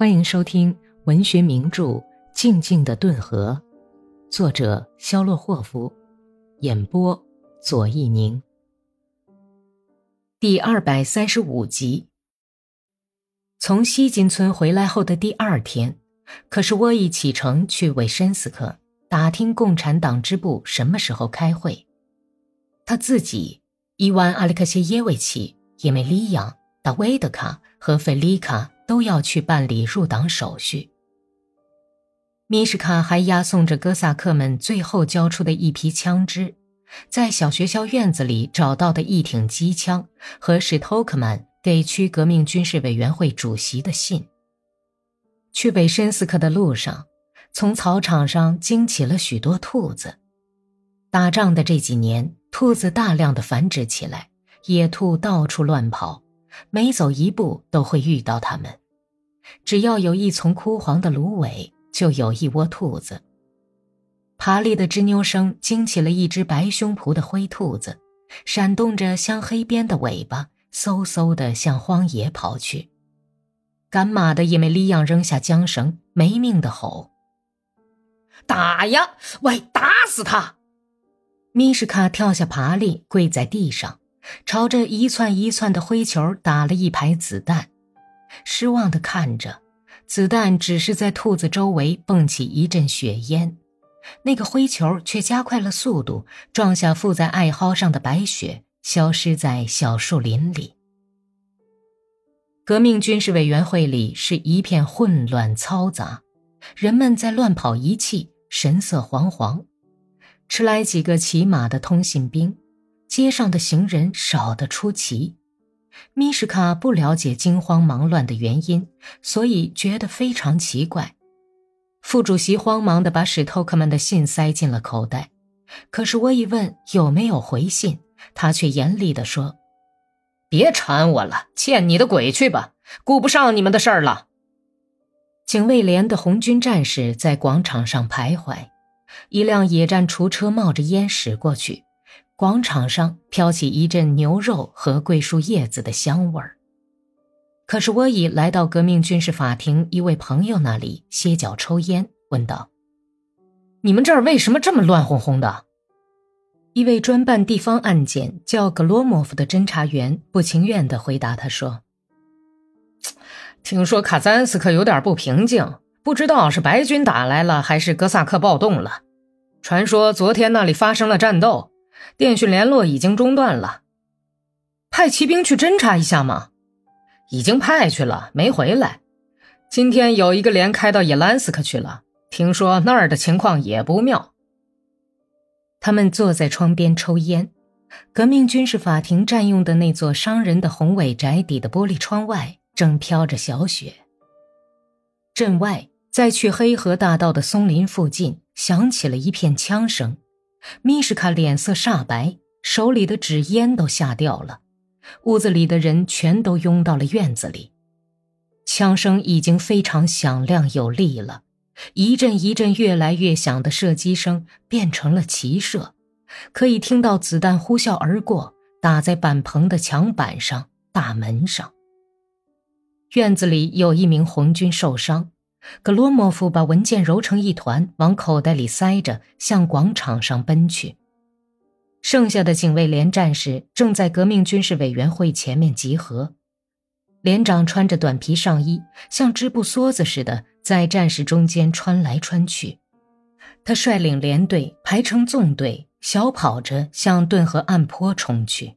欢迎收听文学名著《静静的顿河》，作者肖洛霍夫，演播左一宁。第二百三十五集。从西金村回来后的第二天，可是沃伊启程去韦申斯克打听共产党支部什么时候开会。他自己、伊万·阿列克谢耶维奇、叶梅利扬、达维德卡和费利卡。都要去办理入党手续。米什卡还押送着哥萨克们最后交出的一批枪支，在小学校院子里找到的一挺机枪和史托克曼给区革命军事委员会主席的信。去北申斯克的路上，从草场上惊起了许多兔子。打仗的这几年，兔子大量的繁殖起来，野兔到处乱跑，每走一步都会遇到它们。只要有一丛枯黄的芦苇，就有一窝兔子。爬犁的吱扭声惊起了一只白胸脯的灰兔子，闪动着镶黑边的尾巴，嗖嗖地向荒野跑去。赶马的叶梅利亚扔下缰绳，没命地吼：“打呀！喂，打死他！”米什卡跳下爬犁，跪在地上，朝着一窜一窜的灰球打了一排子弹。失望地看着，子弹只是在兔子周围蹦起一阵血烟，那个灰球却加快了速度，撞下附在艾蒿上的白雪，消失在小树林里。革命军事委员会里是一片混乱嘈杂，人们在乱跑一气，神色惶惶。迟来几个骑马的通信兵，街上的行人少得出奇。米什卡不了解惊慌忙乱的原因，所以觉得非常奇怪。副主席慌忙地把史托克曼的信塞进了口袋，可是我一问有没有回信，他却严厉地说：“别缠我了，欠你的鬼去吧，顾不上你们的事儿了。”警卫连的红军战士在广场上徘徊，一辆野战厨车冒着烟驶过去。广场上飘起一阵牛肉和桂树叶子的香味儿。可是我已来到革命军事法庭一位朋友那里歇脚抽烟，问道：“你们这儿为什么这么乱哄哄的？”一位专办地方案件叫格罗莫夫的侦查员不情愿地回答他说：“听说卡赞斯克有点不平静，不知道是白军打来了还是哥萨克暴动了。传说昨天那里发生了战斗。”电讯联络已经中断了，派骑兵去侦查一下吗？已经派去了，没回来。今天有一个连开到伊兰斯克去了，听说那儿的情况也不妙。他们坐在窗边抽烟，革命军事法庭占用的那座商人的宏伟宅邸的玻璃窗外正飘着小雪。镇外，在去黑河大道的松林附近，响起了一片枪声。米什卡脸色煞白，手里的纸烟都吓掉了。屋子里的人全都拥到了院子里。枪声已经非常响亮有力了，一阵一阵越来越响的射击声变成了齐射，可以听到子弹呼啸而过，打在板棚的墙板上、大门上。院子里有一名红军受伤。格罗莫夫把文件揉成一团，往口袋里塞着，向广场上奔去。剩下的警卫连战士正在革命军事委员会前面集合。连长穿着短皮上衣，像织布梭子似的，在战士中间穿来穿去。他率领连队排成纵队，小跑着向顿河岸坡冲去。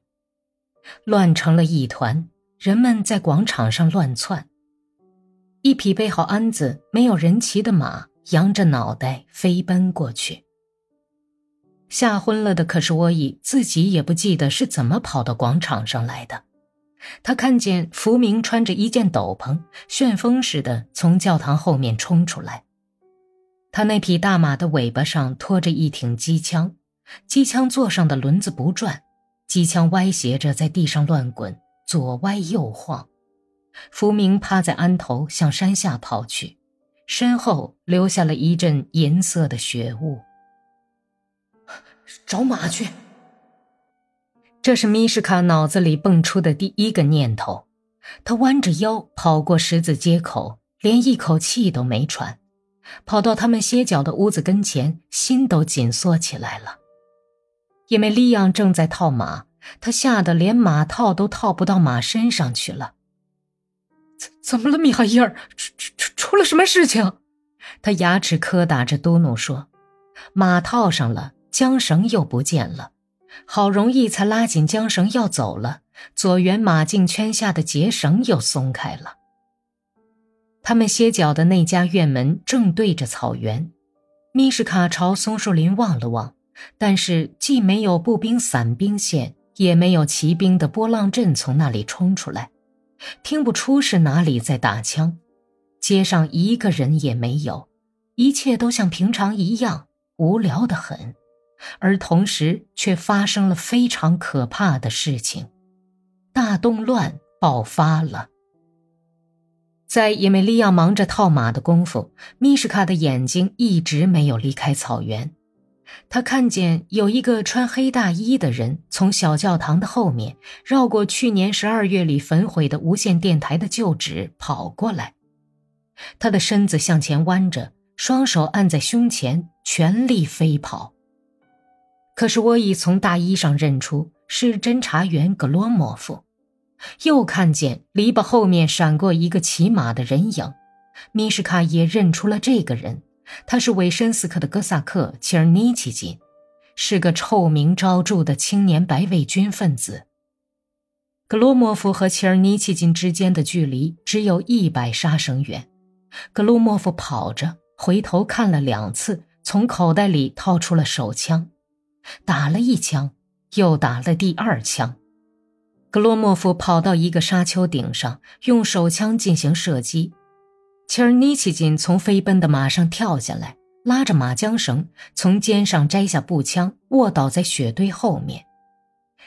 乱成了一团，人们在广场上乱窜。一匹备好鞍子、没有人骑的马，扬着脑袋飞奔过去。吓昏了的可是沃伊，自己也不记得是怎么跑到广场上来的。他看见福明穿着一件斗篷，旋风似的从教堂后面冲出来。他那匹大马的尾巴上拖着一挺机枪，机枪座上的轮子不转，机枪歪斜着在地上乱滚，左歪右晃。福明趴在鞍头向山下跑去，身后留下了一阵银色的雪雾。找马去。这是米什卡脑子里蹦出的第一个念头。他弯着腰跑过十字街口，连一口气都没喘，跑到他们歇脚的屋子跟前，心都紧缩起来了。因为利昂正在套马，他吓得连马套都套不到马身上去了。怎么了，米哈伊尔？出出出出了什么事情？他牙齿磕打着嘟哝说：“马套上了，缰绳又不见了。好容易才拉紧缰绳要走了，左辕马颈圈下的结绳又松开了。”他们歇脚的那家院门正对着草原，米什卡朝松树林望了望，但是既没有步兵散兵线，也没有骑兵的波浪阵从那里冲出来，听不出是哪里在打枪。街上一个人也没有，一切都像平常一样，无聊的很，而同时却发生了非常可怕的事情，大动乱爆发了。在叶梅利亚忙着套马的功夫，米什卡的眼睛一直没有离开草原。他看见有一个穿黑大衣的人从小教堂的后面绕过去年十二月里焚毁的无线电台的旧址跑过来。他的身子向前弯着，双手按在胸前，全力飞跑。可是我已从大衣上认出是侦查员格罗莫夫，又看见篱笆后面闪过一个骑马的人影。米什卡也认出了这个人，他是韦申斯克的哥萨克切尔尼奇金，是个臭名昭著的青年白卫军分子。格罗莫夫和切尔尼奇金之间的距离只有一百杀绳远。格罗莫夫跑着回头看了两次，从口袋里掏出了手枪，打了一枪，又打了第二枪。格罗莫夫跑到一个沙丘顶上，用手枪进行射击。切尔尼奇金从飞奔的马上跳下来，拉着马缰绳，从肩上摘下步枪，卧倒在雪堆后面。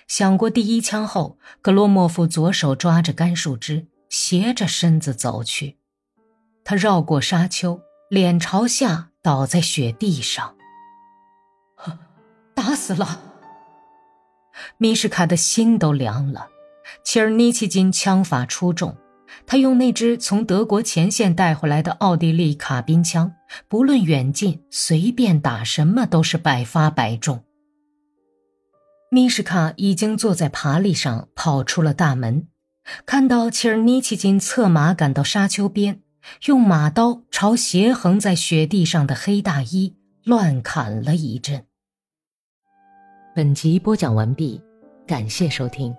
响过第一枪后，格罗莫夫左手抓着干树枝，斜着身子走去。他绕过沙丘，脸朝下倒在雪地上。打死了！米什卡的心都凉了。切尔尼奇金枪法出众，他用那支从德国前线带回来的奥地利卡宾枪，不论远近，随便打什么都是百发百中。米什卡已经坐在爬犁上，跑出了大门，看到切尔尼奇金策马赶到沙丘边。用马刀朝斜横在雪地上的黑大衣乱砍了一阵。本集播讲完毕，感谢收听。